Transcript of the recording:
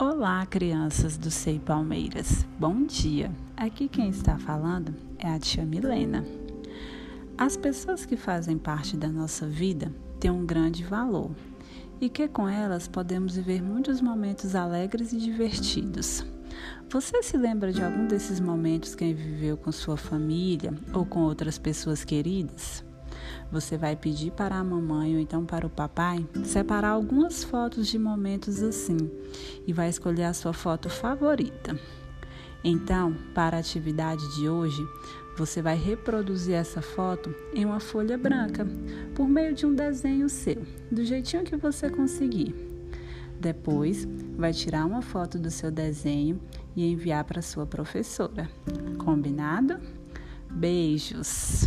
Olá, crianças do SEI Palmeiras. Bom dia. Aqui quem está falando é a tia Milena. As pessoas que fazem parte da nossa vida têm um grande valor e que com elas podemos viver muitos momentos alegres e divertidos. Você se lembra de algum desses momentos que viveu com sua família ou com outras pessoas queridas? Você vai pedir para a mamãe ou então para o papai separar algumas fotos de momentos assim e vai escolher a sua foto favorita. Então, para a atividade de hoje, você vai reproduzir essa foto em uma folha branca por meio de um desenho seu, do jeitinho que você conseguir. Depois, vai tirar uma foto do seu desenho e enviar para sua professora. Combinado? Beijos!